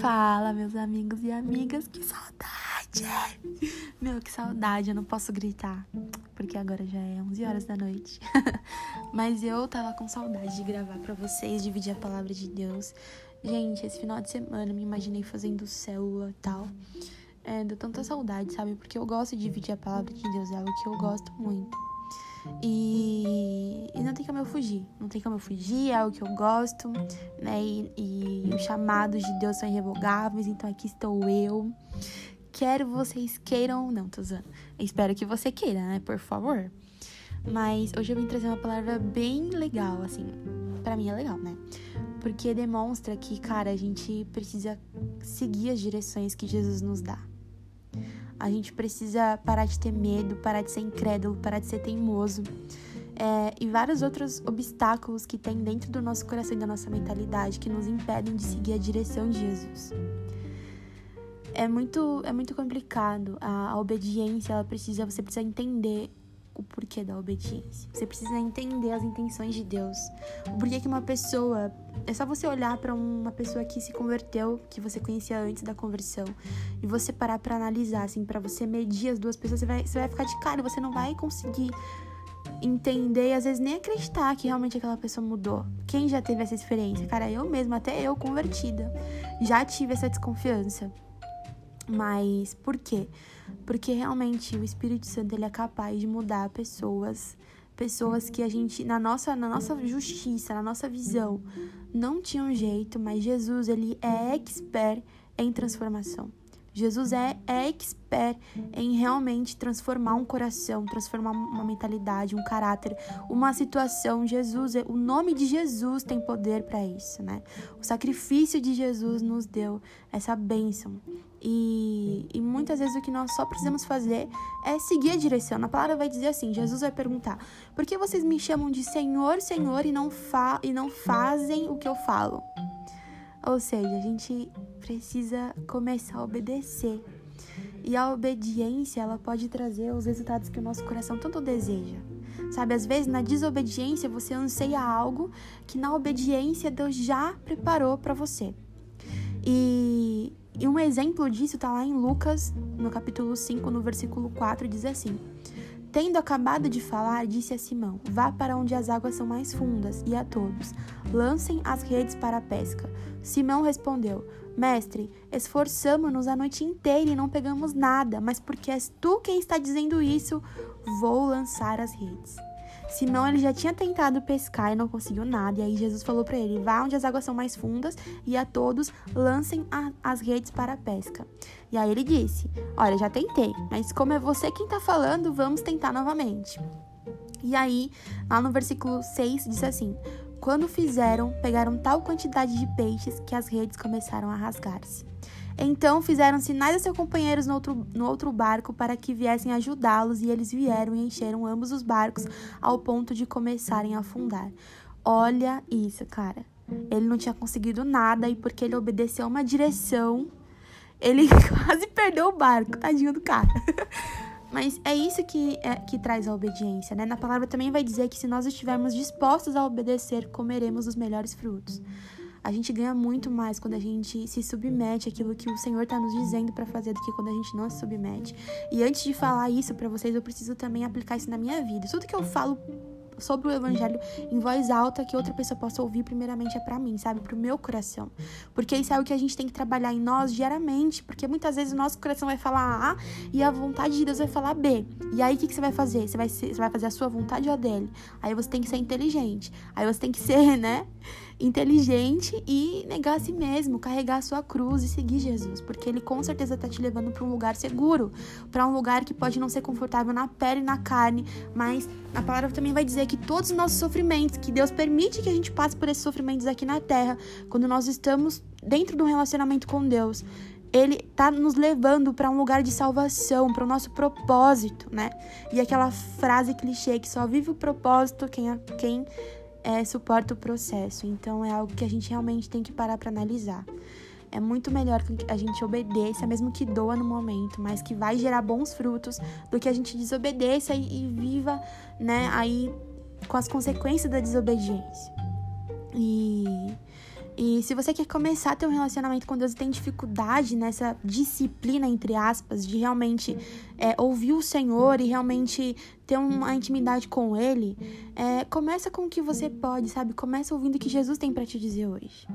Fala, meus amigos e amigas, que saudade! Meu, que saudade, eu não posso gritar, porque agora já é 11 horas da noite. Mas eu tava com saudade de gravar para vocês, dividir a palavra de Deus. Gente, esse final de semana me imaginei fazendo célula e tal. É, deu tanta saudade, sabe? Porque eu gosto de dividir a palavra de Deus, é algo que eu gosto muito. E, não tem como eu fugir. Não tem como eu fugir, é algo que eu gosto, né? E, e os chamados de Deus são irrevogáveis, então aqui estou eu. Quero vocês queiram ou não, tô usando. Espero que você queira, né? Por favor. Mas hoje eu vim trazer uma palavra bem legal, assim. para mim é legal, né? Porque demonstra que, cara, a gente precisa seguir as direções que Jesus nos dá. A gente precisa parar de ter medo, parar de ser incrédulo, parar de ser teimoso. É, e vários outros obstáculos que tem dentro do nosso coração e da nossa mentalidade que nos impedem de seguir a direção de Jesus. É muito, é muito complicado. A, a obediência, ela precisa, você precisa entender o porquê da obediência. Você precisa entender as intenções de Deus. O porquê que uma pessoa. É só você olhar para uma pessoa que se converteu, que você conhecia antes da conversão, e você parar para analisar, assim, para você medir as duas pessoas, você vai, você vai ficar de cara, você não vai conseguir entender e às vezes nem acreditar que realmente aquela pessoa mudou. Quem já teve essa experiência? Cara, eu mesma, até eu convertida, já tive essa desconfiança. Mas por quê? Porque realmente o Espírito Santo ele é capaz de mudar pessoas, pessoas que a gente na nossa na nossa justiça, na nossa visão, não tinha um jeito, mas Jesus ele é expert em transformação. Jesus é, é expert em realmente transformar um coração, transformar uma mentalidade, um caráter, uma situação. Jesus, o nome de Jesus tem poder para isso, né? O sacrifício de Jesus nos deu essa bênção. E, e muitas vezes o que nós só precisamos fazer é seguir a direção. Na palavra vai dizer assim: Jesus vai perguntar, por que vocês me chamam de Senhor, Senhor e não, fa e não fazem o que eu falo? Ou seja, a gente precisa começar a obedecer. E a obediência, ela pode trazer os resultados que o nosso coração tanto deseja. Sabe, às vezes na desobediência você anseia algo que na obediência Deus já preparou para você. E, e um exemplo disso está lá em Lucas, no capítulo 5, no versículo 4, diz assim: Tendo acabado de falar, disse a Simão: Vá para onde as águas são mais fundas, e a todos: Lancem as redes para a pesca. Simão respondeu: Mestre, esforçamo-nos a noite inteira e não pegamos nada, mas porque és tu quem está dizendo isso, vou lançar as redes. Simão ele já tinha tentado pescar e não conseguiu nada. E aí Jesus falou para ele: vá onde as águas são mais fundas e a todos lancem a, as redes para a pesca. E aí ele disse: Olha, já tentei, mas como é você quem está falando, vamos tentar novamente. E aí, lá no versículo 6 diz assim: Quando fizeram, pegaram tal quantidade de peixes que as redes começaram a rasgar-se. Então fizeram sinais a seus companheiros no outro, no outro barco para que viessem ajudá-los, e eles vieram e encheram ambos os barcos ao ponto de começarem a afundar. Olha isso, cara. Ele não tinha conseguido nada e porque ele obedeceu uma direção, ele quase perdeu o barco, tadinho do cara. Mas é isso que, é, que traz a obediência, né? Na palavra também vai dizer que se nós estivermos dispostos a obedecer, comeremos os melhores frutos a gente ganha muito mais quando a gente se submete àquilo que o Senhor está nos dizendo para fazer do que quando a gente não se submete. E antes de falar isso para vocês, eu preciso também aplicar isso na minha vida. Tudo que eu falo sobre o evangelho em voz alta que outra pessoa possa ouvir, primeiramente é para mim, sabe? Pro meu coração. Porque isso é o que a gente tem que trabalhar em nós diariamente, porque muitas vezes o nosso coração vai falar A e a vontade de Deus vai falar B. E aí o que, que você vai fazer? Você vai, ser, você vai fazer a sua vontade ou a dele? Aí você tem que ser inteligente. Aí você tem que ser, né? Inteligente e negar a si mesmo, carregar a sua cruz e seguir Jesus, porque ele com certeza está te levando para um lugar seguro, para um lugar que pode não ser confortável na pele e na carne, mas a palavra também vai dizer que todos os nossos sofrimentos, que Deus permite que a gente passe por esses sofrimentos aqui na terra, quando nós estamos dentro de um relacionamento com Deus, ele tá nos levando para um lugar de salvação, para o nosso propósito, né? E aquela frase clichê que só vive o propósito quem, quem é, suporta o processo. Então é algo que a gente realmente tem que parar para analisar. É muito melhor que a gente obedeça, mesmo que doa no momento, mas que vai gerar bons frutos, do que a gente desobedeça e, e viva, né, aí com as consequências da desobediência. E, E se você quer começar a ter um relacionamento com Deus e tem dificuldade nessa disciplina, entre aspas, de realmente é, ouvir o Senhor e realmente ter uma intimidade com Ele, é, começa com o que você pode, sabe? Começa ouvindo o que Jesus tem para te dizer hoje.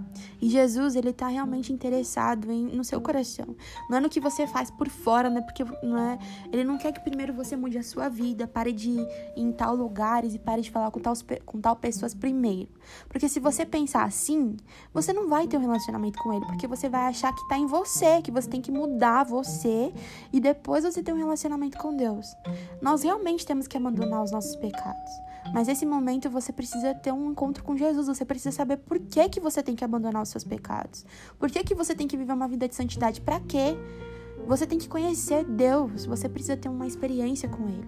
E Jesus, ele tá realmente interessado em, no seu coração. Não é no que você faz por fora, né? Porque não é, ele não quer que primeiro você mude a sua vida, pare de ir em tal lugares e pare de falar com tal, com tal pessoas primeiro. Porque se você pensar assim, você não vai ter um relacionamento com ele, porque você vai achar que tá em você, que você tem que mudar você e depois você ter um relacionamento com Deus. Nós realmente temos temos que abandonar os nossos pecados. Mas nesse momento você precisa ter um encontro com Jesus. Você precisa saber por que, que você tem que abandonar os seus pecados. Por que, que você tem que viver uma vida de santidade? Para quê? Você tem que conhecer Deus. Você precisa ter uma experiência com Ele.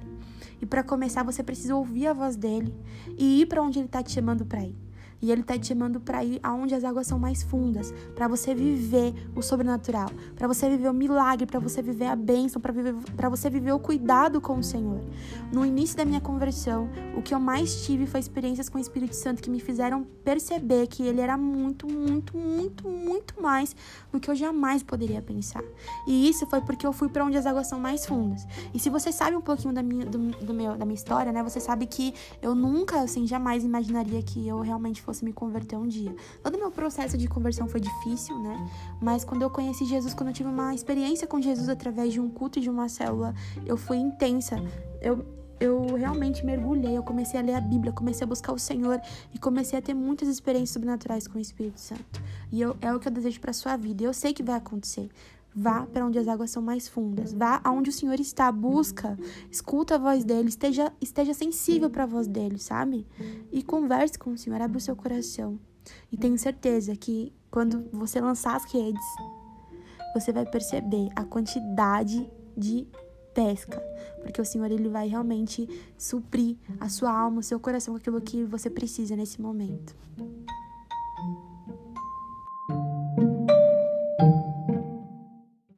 E para começar, você precisa ouvir a voz dele e ir para onde Ele está te chamando para ir. E ele está te chamando para ir aonde as águas são mais fundas, para você viver o sobrenatural, para você viver o milagre, para você viver a bênção, para você viver o cuidado com o Senhor. No início da minha conversão, o que eu mais tive foi experiências com o Espírito Santo que me fizeram perceber que ele era muito, muito, muito, muito mais do que eu jamais poderia pensar. E isso foi porque eu fui para onde as águas são mais fundas. E se você sabe um pouquinho da minha, do, do meu, da minha história, né, você sabe que eu nunca, assim, jamais imaginaria que eu realmente fosse me converter um dia. Todo o meu processo de conversão foi difícil, né? Mas quando eu conheci Jesus, quando eu tive uma experiência com Jesus através de um culto e de uma célula, eu fui intensa. Eu, eu realmente mergulhei, eu comecei a ler a Bíblia, comecei a buscar o Senhor e comecei a ter muitas experiências sobrenaturais com o Espírito Santo. E eu, é o que eu desejo para sua vida. Eu sei que vai acontecer. Vá para onde as águas são mais fundas. Vá aonde o Senhor está. Busca. Escuta a voz dele. Esteja, esteja sensível para a voz dele, sabe? E converse com o Senhor. Abre o seu coração. E tenho certeza que quando você lançar as redes, você vai perceber a quantidade de pesca, porque o Senhor ele vai realmente suprir a sua alma, o seu coração aquilo que você precisa nesse momento.